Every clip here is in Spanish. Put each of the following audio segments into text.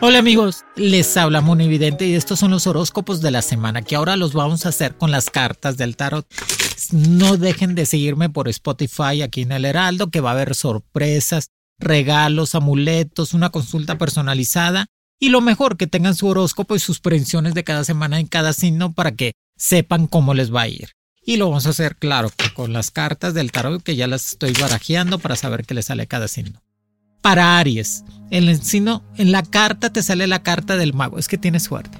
Hola amigos, les habla Monividente y estos son los horóscopos de la semana que ahora los vamos a hacer con las cartas del tarot. No dejen de seguirme por Spotify aquí en el Heraldo que va a haber sorpresas, regalos, amuletos, una consulta personalizada y lo mejor que tengan su horóscopo y sus predicciones de cada semana en cada signo para que sepan cómo les va a ir. Y lo vamos a hacer, claro, con las cartas del tarot que ya las estoy barajeando para saber qué le sale cada signo. Para Aries, en el signo, en la carta te sale la carta del mago, es que tienes suerte.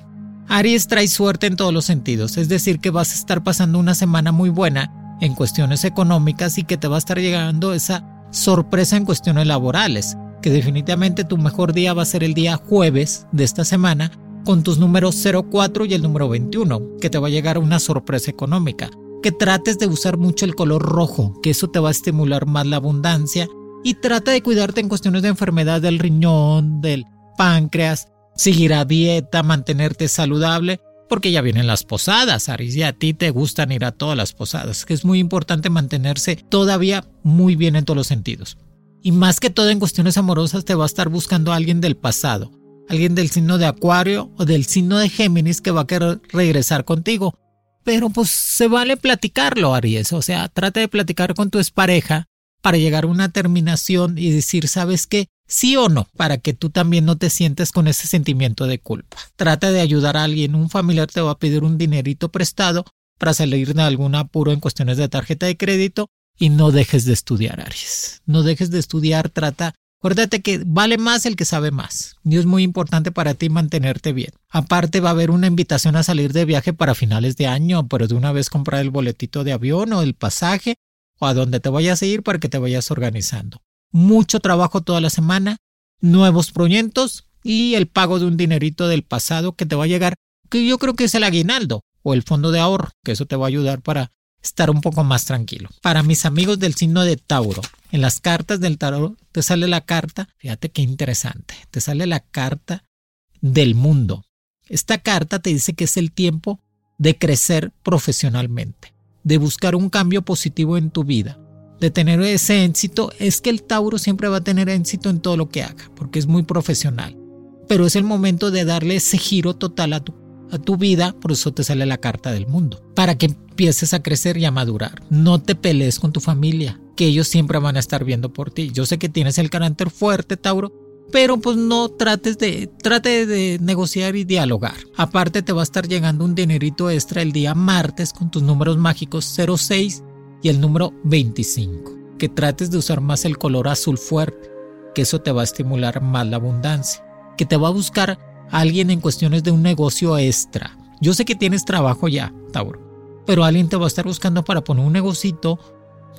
Aries trae suerte en todos los sentidos, es decir, que vas a estar pasando una semana muy buena en cuestiones económicas y que te va a estar llegando esa sorpresa en cuestiones laborales, que definitivamente tu mejor día va a ser el día jueves de esta semana con tus números 04 y el número 21, que te va a llegar una sorpresa económica. Que trates de usar mucho el color rojo, que eso te va a estimular más la abundancia y trata de cuidarte en cuestiones de enfermedad del riñón, del páncreas, seguir a dieta, mantenerte saludable, porque ya vienen las posadas, Aries, y a ti te gustan ir a todas las posadas, que es muy importante mantenerse todavía muy bien en todos los sentidos. Y más que todo en cuestiones amorosas te va a estar buscando alguien del pasado, alguien del signo de Acuario o del signo de Géminis que va a querer regresar contigo. Pero pues se vale platicarlo, Aries, o sea, trata de platicar con tu expareja para llegar a una terminación y decir, ¿sabes qué? Sí o no, para que tú también no te sientes con ese sentimiento de culpa. Trata de ayudar a alguien, un familiar te va a pedir un dinerito prestado para salir de algún apuro en cuestiones de tarjeta de crédito y no dejes de estudiar, Aries. No dejes de estudiar, trata. Acuérdate que vale más el que sabe más. Y es muy importante para ti mantenerte bien. Aparte va a haber una invitación a salir de viaje para finales de año, pero de una vez comprar el boletito de avión o el pasaje o a donde te vayas a ir para que te vayas organizando. Mucho trabajo toda la semana, nuevos proyectos y el pago de un dinerito del pasado que te va a llegar, que yo creo que es el aguinaldo o el fondo de ahorro, que eso te va a ayudar para estar un poco más tranquilo. Para mis amigos del signo de Tauro, en las cartas del tarot te sale la carta, fíjate qué interesante, te sale la carta del mundo. Esta carta te dice que es el tiempo de crecer profesionalmente de buscar un cambio positivo en tu vida, de tener ese éxito, es que el Tauro siempre va a tener éxito en todo lo que haga, porque es muy profesional. Pero es el momento de darle ese giro total a tu, a tu vida, por eso te sale la carta del mundo, para que empieces a crecer y a madurar. No te pelees con tu familia, que ellos siempre van a estar viendo por ti. Yo sé que tienes el carácter fuerte, Tauro, pero pues no trates de, trate de negociar y dialogar. Aparte te va a estar llegando un dinerito extra el día martes con tus números mágicos 06 y el número 25. Que trates de usar más el color azul fuerte, que eso te va a estimular más la abundancia. Que te va a buscar alguien en cuestiones de un negocio extra. Yo sé que tienes trabajo ya, Tauro, pero alguien te va a estar buscando para poner un negocito.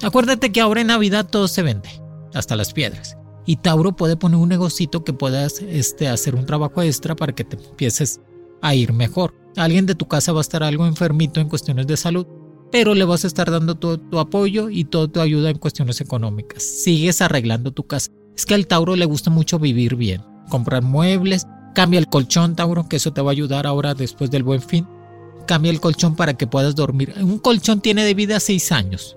Acuérdate que ahora en Navidad todo se vende, hasta las piedras y Tauro puede poner un negocito que puedas este, hacer un trabajo extra para que te empieces a ir mejor. Alguien de tu casa va a estar algo enfermito en cuestiones de salud, pero le vas a estar dando todo tu apoyo y toda tu ayuda en cuestiones económicas. Sigues arreglando tu casa. Es que al Tauro le gusta mucho vivir bien, comprar muebles, cambia el colchón, Tauro, que eso te va a ayudar ahora después del buen fin. Cambia el colchón para que puedas dormir. Un colchón tiene de vida seis años.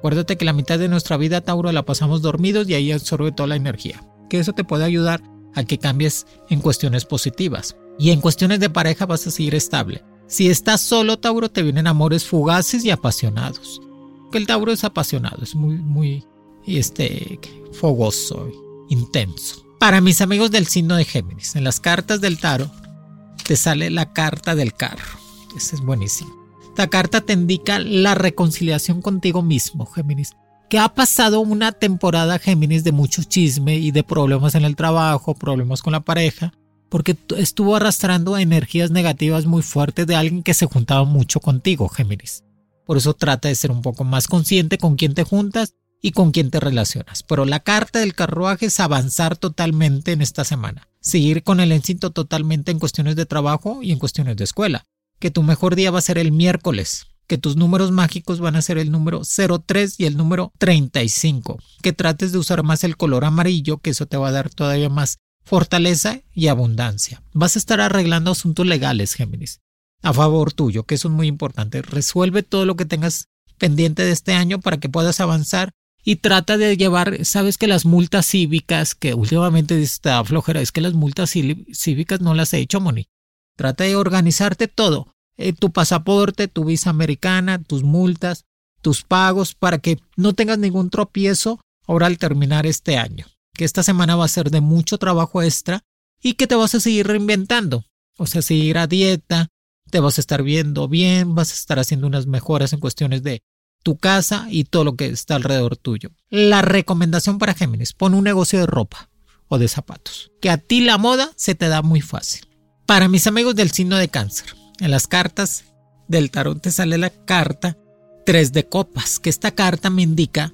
Acuérdate que la mitad de nuestra vida, Tauro, la pasamos dormidos y ahí absorbe toda la energía. Que eso te puede ayudar a que cambies en cuestiones positivas. Y en cuestiones de pareja vas a seguir estable. Si estás solo, Tauro, te vienen amores fugaces y apasionados. Que el Tauro es apasionado, es muy, muy este, fogoso, intenso. Para mis amigos del signo de Géminis, en las cartas del tarot te sale la carta del carro. Ese es buenísimo. Esta carta te indica la reconciliación contigo mismo, Géminis. Que ha pasado una temporada, Géminis, de mucho chisme y de problemas en el trabajo, problemas con la pareja, porque estuvo arrastrando energías negativas muy fuertes de alguien que se juntaba mucho contigo, Géminis. Por eso trata de ser un poco más consciente con quién te juntas y con quién te relacionas. Pero la carta del carruaje es avanzar totalmente en esta semana. Seguir con el éxito totalmente en cuestiones de trabajo y en cuestiones de escuela que tu mejor día va a ser el miércoles, que tus números mágicos van a ser el número 03 y el número 35, que trates de usar más el color amarillo, que eso te va a dar todavía más fortaleza y abundancia. Vas a estar arreglando asuntos legales, Géminis, a favor tuyo, que eso es muy importante. Resuelve todo lo que tengas pendiente de este año para que puedas avanzar y trata de llevar, sabes que las multas cívicas, que últimamente está flojera, es que las multas cívicas no las he hecho, Moni. Trata de organizarte todo. Eh, tu pasaporte, tu visa americana, tus multas, tus pagos, para que no tengas ningún tropiezo ahora al terminar este año. Que esta semana va a ser de mucho trabajo extra y que te vas a seguir reinventando. O sea, seguir a dieta, te vas a estar viendo bien, vas a estar haciendo unas mejoras en cuestiones de tu casa y todo lo que está alrededor tuyo. La recomendación para Géminis, pon un negocio de ropa o de zapatos, que a ti la moda se te da muy fácil. Para mis amigos del signo de cáncer, en las cartas del tarot te sale la carta 3 de copas, que esta carta me indica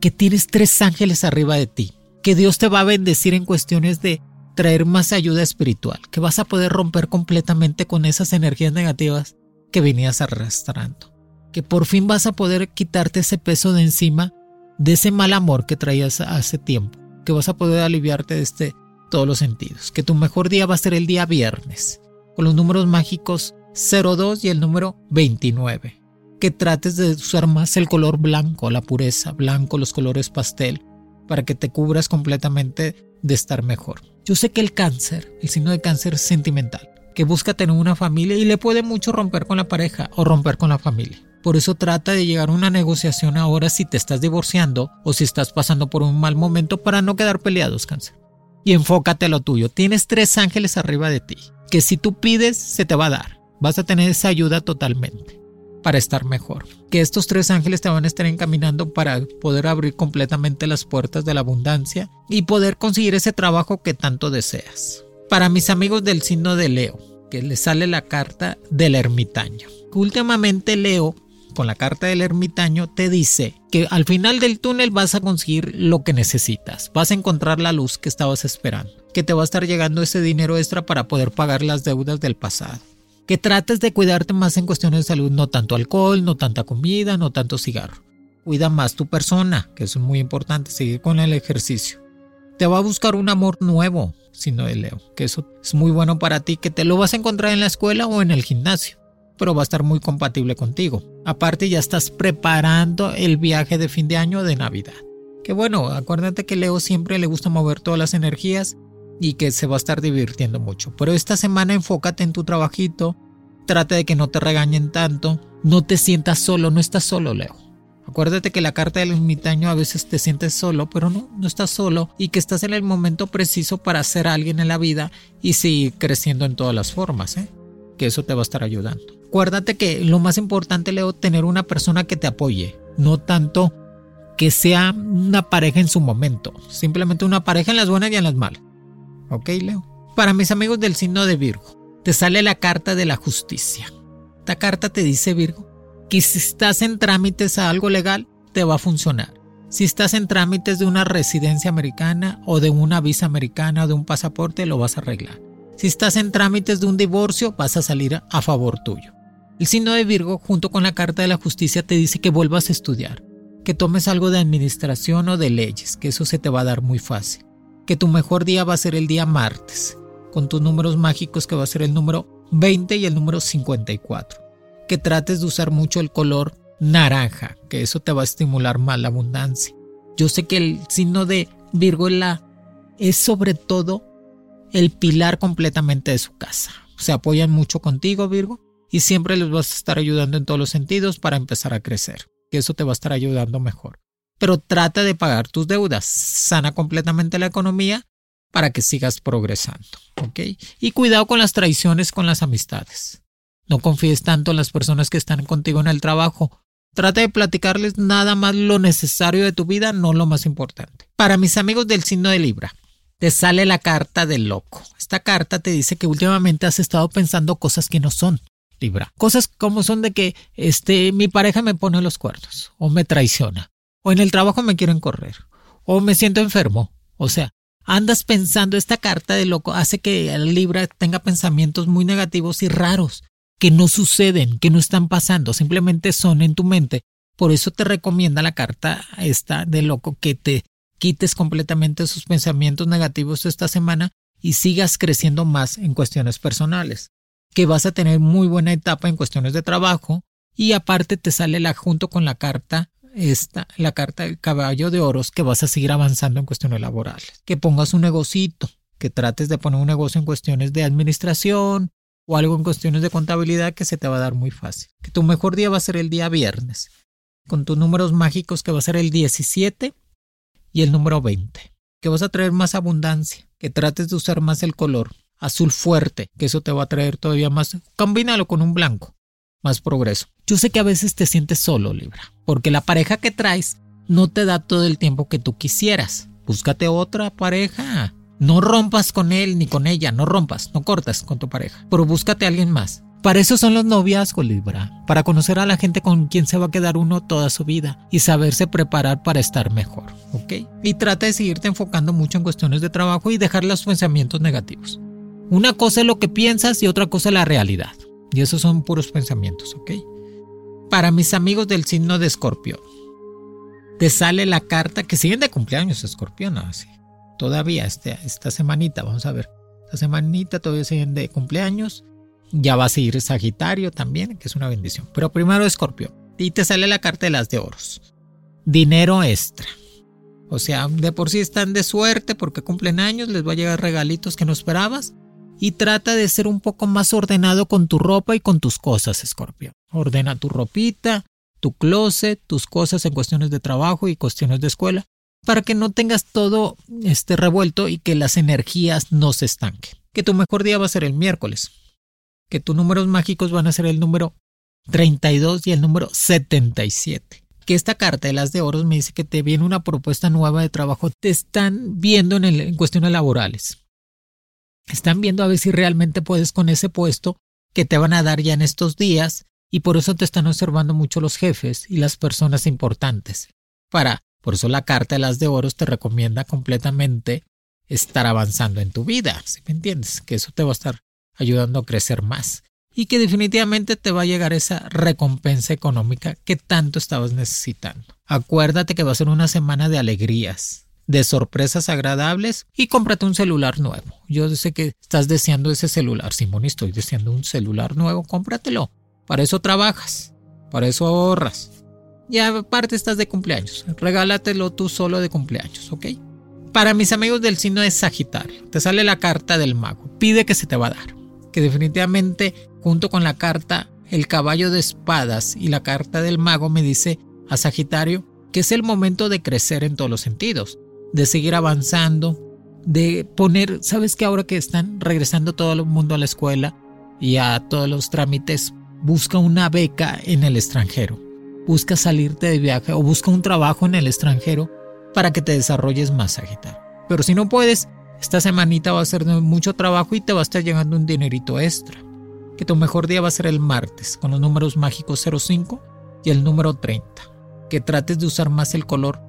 que tienes tres ángeles arriba de ti, que Dios te va a bendecir en cuestiones de traer más ayuda espiritual, que vas a poder romper completamente con esas energías negativas que venías arrastrando, que por fin vas a poder quitarte ese peso de encima de ese mal amor que traías hace tiempo, que vas a poder aliviarte de este todos los sentidos, que tu mejor día va a ser el día viernes, con los números mágicos 02 y el número 29. Que trates de usar más el color blanco, la pureza, blanco, los colores pastel, para que te cubras completamente de estar mejor. Yo sé que el cáncer, el signo de cáncer es sentimental, que busca tener una familia y le puede mucho romper con la pareja o romper con la familia. Por eso trata de llegar a una negociación ahora si te estás divorciando o si estás pasando por un mal momento para no quedar peleados, cáncer y enfócate a lo tuyo. Tienes tres ángeles arriba de ti, que si tú pides, se te va a dar. Vas a tener esa ayuda totalmente para estar mejor. Que estos tres ángeles te van a estar encaminando para poder abrir completamente las puertas de la abundancia y poder conseguir ese trabajo que tanto deseas. Para mis amigos del signo de Leo, que les sale la carta del ermitaño. Últimamente Leo con la carta del ermitaño te dice que al final del túnel vas a conseguir lo que necesitas, vas a encontrar la luz que estabas esperando, que te va a estar llegando ese dinero extra para poder pagar las deudas del pasado. Que trates de cuidarte más en cuestiones de salud, no tanto alcohol, no tanta comida, no tanto cigarro. Cuida más tu persona, que eso es muy importante, sigue con el ejercicio. Te va a buscar un amor nuevo, si no de Leo, que eso es muy bueno para ti, que te lo vas a encontrar en la escuela o en el gimnasio pero va a estar muy compatible contigo. Aparte ya estás preparando el viaje de fin de año de Navidad. Que bueno, acuérdate que Leo siempre le gusta mover todas las energías y que se va a estar divirtiendo mucho. Pero esta semana enfócate en tu trabajito, trata de que no te regañen tanto, no te sientas solo, no estás solo Leo. Acuérdate que la carta del ermitaño a veces te sientes solo, pero no, no estás solo y que estás en el momento preciso para ser alguien en la vida y seguir creciendo en todas las formas, ¿eh? Que eso te va a estar ayudando. Acuérdate que lo más importante, Leo, tener una persona que te apoye, no tanto que sea una pareja en su momento, simplemente una pareja en las buenas y en las malas. ¿Ok, Leo? Para mis amigos del signo de Virgo, te sale la carta de la justicia. Esta carta te dice, Virgo, que si estás en trámites a algo legal, te va a funcionar. Si estás en trámites de una residencia americana o de una visa americana o de un pasaporte, lo vas a arreglar. Si estás en trámites de un divorcio, vas a salir a favor tuyo. El signo de Virgo, junto con la carta de la justicia, te dice que vuelvas a estudiar, que tomes algo de administración o de leyes, que eso se te va a dar muy fácil. Que tu mejor día va a ser el día martes, con tus números mágicos que va a ser el número 20 y el número 54. Que trates de usar mucho el color naranja, que eso te va a estimular más la abundancia. Yo sé que el signo de Virgo la, es sobre todo el pilar completamente de su casa. Se apoyan mucho contigo, Virgo, y siempre les vas a estar ayudando en todos los sentidos para empezar a crecer que eso te va a estar ayudando mejor. Pero trata de pagar tus deudas, sana completamente la economía para que sigas progresando, ¿ok? Y cuidado con las traiciones con las amistades. No confíes tanto en las personas que están contigo en el trabajo. Trata de platicarles nada más lo necesario de tu vida, no lo más importante. Para mis amigos del signo de Libra, te sale la carta del loco. Esta carta te dice que últimamente has estado pensando cosas que no son. Libra. Cosas como son de que este, mi pareja me pone los cuernos, o me traiciona, o en el trabajo me quieren correr, o me siento enfermo. O sea, andas pensando, esta carta de loco hace que el Libra tenga pensamientos muy negativos y raros, que no suceden, que no están pasando, simplemente son en tu mente. Por eso te recomienda la carta esta de loco que te quites completamente esos pensamientos negativos esta semana y sigas creciendo más en cuestiones personales que vas a tener muy buena etapa en cuestiones de trabajo y aparte te sale la junto con la carta esta, la carta del caballo de oros que vas a seguir avanzando en cuestiones laborales. Que pongas un negocito, que trates de poner un negocio en cuestiones de administración o algo en cuestiones de contabilidad que se te va a dar muy fácil. Que tu mejor día va a ser el día viernes, con tus números mágicos que va a ser el 17 y el número 20. Que vas a traer más abundancia, que trates de usar más el color, azul fuerte, que eso te va a traer todavía más. Combínalo con un blanco, más progreso. Yo sé que a veces te sientes solo, Libra, porque la pareja que traes no te da todo el tiempo que tú quisieras. Búscate otra pareja. No rompas con él ni con ella, no rompas, no cortas con tu pareja, pero búscate a alguien más. Para eso son los noviazgos, Libra, para conocer a la gente con quien se va a quedar uno toda su vida y saberse preparar para estar mejor, ¿ok? Y trata de seguirte enfocando mucho en cuestiones de trabajo y dejar los pensamientos negativos. Una cosa es lo que piensas y otra cosa es la realidad. Y esos son puros pensamientos, ¿ok? Para mis amigos del signo de escorpión, te sale la carta que siguen de cumpleaños, escorpión, así. Todavía este, esta semanita, vamos a ver. Esta semanita todavía siguen de cumpleaños. Ya va a seguir Sagitario también, que es una bendición. Pero primero escorpión. Y te sale la carta de las de oros. Dinero extra. O sea, de por sí están de suerte porque cumplen años, les va a llegar regalitos que no esperabas y trata de ser un poco más ordenado con tu ropa y con tus cosas, Escorpio. Ordena tu ropita, tu closet, tus cosas en cuestiones de trabajo y cuestiones de escuela, para que no tengas todo este revuelto y que las energías no se estanquen. Que tu mejor día va a ser el miércoles. Que tus números mágicos van a ser el número 32 y el número 77 que esta carta de las de oros me dice que te viene una propuesta nueva de trabajo, te están viendo en, en cuestiones laborales. Están viendo a ver si realmente puedes con ese puesto que te van a dar ya en estos días y por eso te están observando mucho los jefes y las personas importantes. Para, por eso la carta de las de oros te recomienda completamente estar avanzando en tu vida, si me entiendes, que eso te va a estar ayudando a crecer más y que definitivamente te va a llegar esa recompensa económica que tanto estabas necesitando. Acuérdate que va a ser una semana de alegrías, de sorpresas agradables y cómprate un celular nuevo. Yo sé que estás deseando ese celular, Simón, estoy deseando un celular nuevo, cómpratelo. Para eso trabajas, para eso ahorras. Y aparte estás de cumpleaños, regálatelo tú solo de cumpleaños, ¿ok? Para mis amigos del signo de Sagitario, te sale la carta del mago, pide que se te va a dar. Que definitivamente, junto con la carta, el caballo de espadas y la carta del mago me dice a Sagitario que es el momento de crecer en todos los sentidos, de seguir avanzando, de poner, sabes que ahora que están regresando todo el mundo a la escuela y a todos los trámites, busca una beca en el extranjero, busca salirte de viaje o busca un trabajo en el extranjero para que te desarrolles más, Sagitario. Pero si no puedes, esta semanita va a ser mucho trabajo y te va a estar llegando un dinerito extra. Que tu mejor día va a ser el martes, con los números mágicos 05 y el número 30. Que trates de usar más el color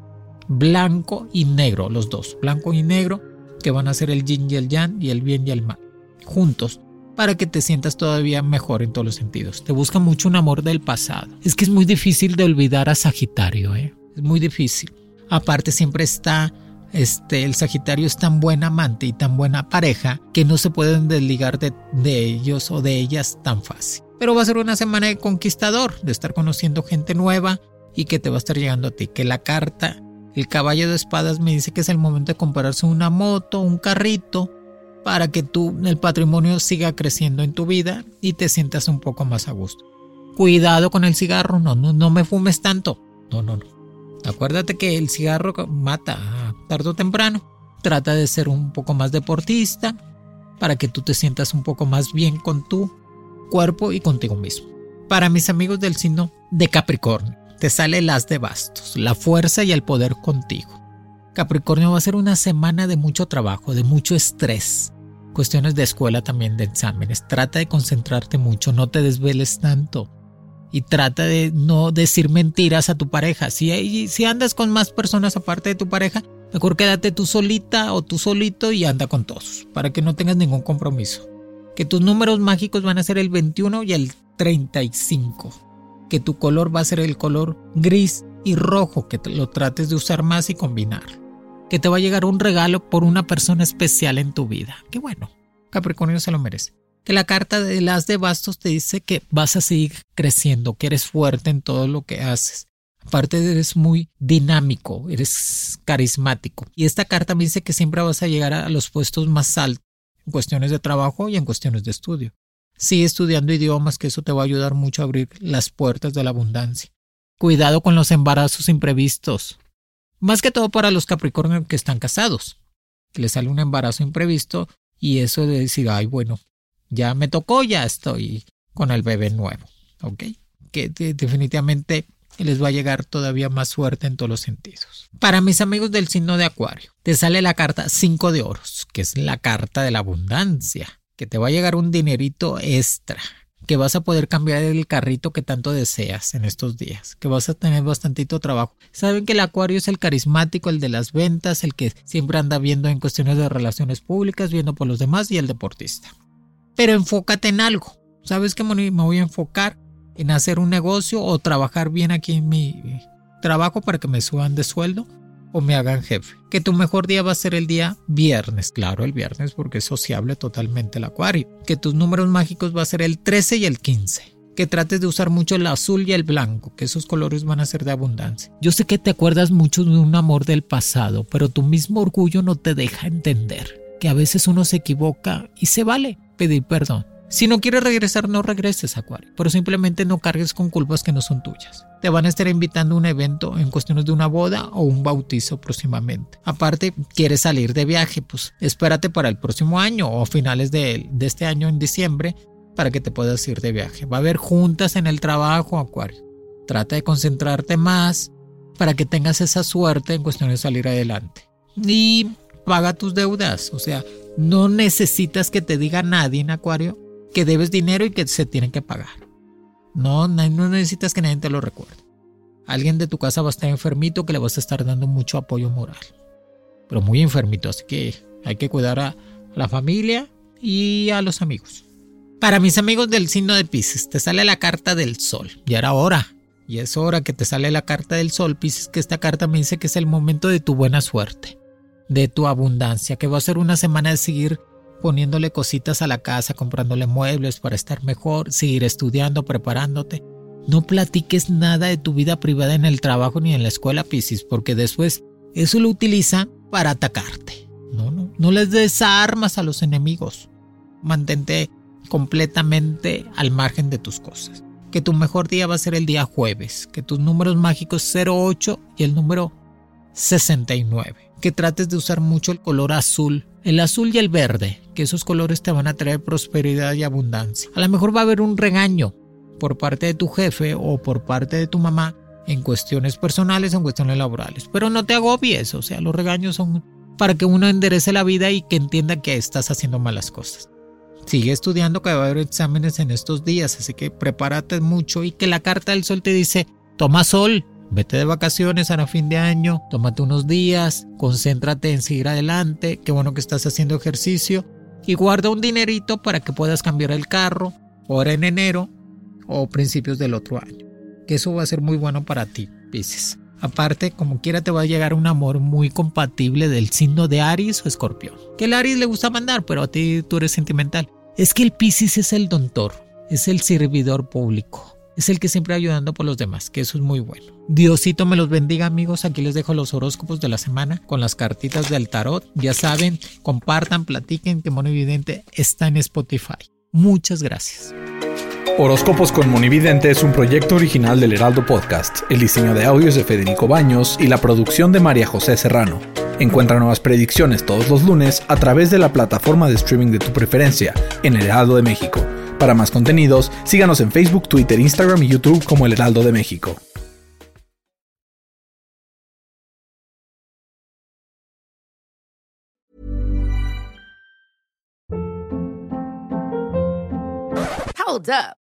blanco y negro, los dos, blanco y negro, que van a ser el yin y el yang y el bien y el mal, juntos, para que te sientas todavía mejor en todos los sentidos. Te busca mucho un amor del pasado. Es que es muy difícil de olvidar a Sagitario, ¿eh? Es muy difícil. Aparte siempre está este, el Sagitario es tan buen amante y tan buena pareja que no se pueden desligar de, ellos o de ellas tan fácil. Pero va a ser una semana de conquistador, de estar conociendo gente nueva y que te va a estar llegando a ti. Que la carta, el caballo de espadas me dice que es el momento de comprarse una moto, un carrito, para que tú, el patrimonio siga creciendo en tu vida y te sientas un poco más a gusto. Cuidado con el cigarro, no, no, no me fumes tanto. No, no, no. Acuérdate que el cigarro mata tarde o temprano. Trata de ser un poco más deportista para que tú te sientas un poco más bien con tu cuerpo y contigo mismo. Para mis amigos del signo de Capricornio, te sale las de bastos, la fuerza y el poder contigo. Capricornio va a ser una semana de mucho trabajo, de mucho estrés. Cuestiones de escuela también, de exámenes. Trata de concentrarte mucho, no te desveles tanto y trata de no decir mentiras a tu pareja. Si, si andas con más personas aparte de tu pareja, mejor quédate tú solita o tú solito y anda con todos, para que no tengas ningún compromiso. Que tus números mágicos van a ser el 21 y el 35. Que tu color va a ser el color gris y rojo, que lo trates de usar más y combinar. Que te va a llegar un regalo por una persona especial en tu vida. Qué bueno. Capricornio se lo merece que la carta de las de bastos te dice que vas a seguir creciendo, que eres fuerte en todo lo que haces. Aparte eres muy dinámico, eres carismático. Y esta carta me dice que siempre vas a llegar a los puestos más altos en cuestiones de trabajo y en cuestiones de estudio. Sigue estudiando idiomas, que eso te va a ayudar mucho a abrir las puertas de la abundancia. Cuidado con los embarazos imprevistos. Más que todo para los Capricornios que están casados. Que les sale un embarazo imprevisto y eso de decir, ay, bueno, ya me tocó, ya estoy con el bebé nuevo, ¿ok? Que definitivamente les va a llegar todavía más suerte en todos los sentidos. Para mis amigos del signo de Acuario, te sale la carta 5 de oros, que es la carta de la abundancia, que te va a llegar un dinerito extra, que vas a poder cambiar el carrito que tanto deseas en estos días, que vas a tener bastantito trabajo. Saben que el acuario es el carismático, el de las ventas, el que siempre anda viendo en cuestiones de relaciones públicas, viendo por los demás y el deportista pero enfócate en algo. ¿Sabes que me voy a enfocar en hacer un negocio o trabajar bien aquí en mi trabajo para que me suban de sueldo o me hagan jefe? Que tu mejor día va a ser el día viernes, claro, el viernes porque es sociable totalmente el acuario. Que tus números mágicos va a ser el 13 y el 15 que trates de usar mucho el azul y el blanco, que esos colores van a ser de abundancia. Yo sé que te acuerdas mucho de un amor del pasado, pero tu mismo orgullo no te deja entender que a veces uno se equivoca y se vale pedir perdón. Si no quieres regresar, no regreses, Acuario, pero simplemente no cargues con culpas que no son tuyas. Te van a estar invitando a un evento en cuestiones de una boda o un bautizo próximamente. Aparte, quieres salir de viaje, pues espérate para el próximo año o finales de, de este año en diciembre para que te puedas ir de viaje. Va a haber juntas en el trabajo, Acuario. Trata de concentrarte más para que tengas esa suerte en cuestiones de salir adelante. Y paga tus deudas. O sea, no necesitas que te diga nadie en Acuario que debes dinero y que se tienen que pagar. No, no necesitas que nadie te lo recuerde. Alguien de tu casa va a estar enfermito que le vas a estar dando mucho apoyo moral. Pero muy enfermito, así que hay que cuidar a la familia y a los amigos. Para mis amigos del signo de Pisces, te sale la carta del sol. Ya era hora. Y es hora que te sale la carta del sol, Pisces, que esta carta me dice que es el momento de tu buena suerte de tu abundancia, que va a ser una semana de seguir poniéndole cositas a la casa, comprándole muebles para estar mejor, seguir estudiando, preparándote. No platiques nada de tu vida privada en el trabajo ni en la escuela, Piscis, porque después eso lo utiliza para atacarte. No, no, no les des armas a los enemigos. Mantente completamente al margen de tus cosas. que tu mejor día va a ser el día jueves, que tus números mágicos 08 y el número 69, que trates de usar mucho el color azul, el azul y el verde, que esos colores te van a traer prosperidad y abundancia. A lo mejor va a haber un regaño por parte de tu jefe o por parte de tu mamá en cuestiones personales o en cuestiones laborales, pero no te agobies, o sea, los regaños son para que uno enderece la vida y que entienda que estás haciendo malas cosas. Sigue estudiando que va a haber exámenes en estos días, así que prepárate mucho y que la carta del sol te dice, toma sol, vete de vacaciones a fin de año, tómate unos días, concéntrate en seguir adelante, qué bueno que estás haciendo ejercicio y guarda un dinerito para que puedas cambiar el carro, ahora en enero o principios del otro año, que eso va a ser muy bueno para ti, Pisces. Aparte, como quiera te va a llegar un amor muy compatible del signo de Aries o Escorpión. Que el Aries le gusta mandar, pero a ti tú eres sentimental. Es que el Piscis es el dontor, es el servidor público, es el que siempre ayudando por los demás, que eso es muy bueno. Diosito me los bendiga amigos, aquí les dejo los horóscopos de la semana con las cartitas del tarot. Ya saben, compartan, platiquen que Mono Evidente está en Spotify. Muchas gracias. Horóscopos con Monividente es un proyecto original del Heraldo Podcast. El diseño de audio es de Federico Baños y la producción de María José Serrano. Encuentra nuevas predicciones todos los lunes a través de la plataforma de streaming de tu preferencia en El Heraldo de México. Para más contenidos, síganos en Facebook, Twitter, Instagram y YouTube como El Heraldo de México. Hold up.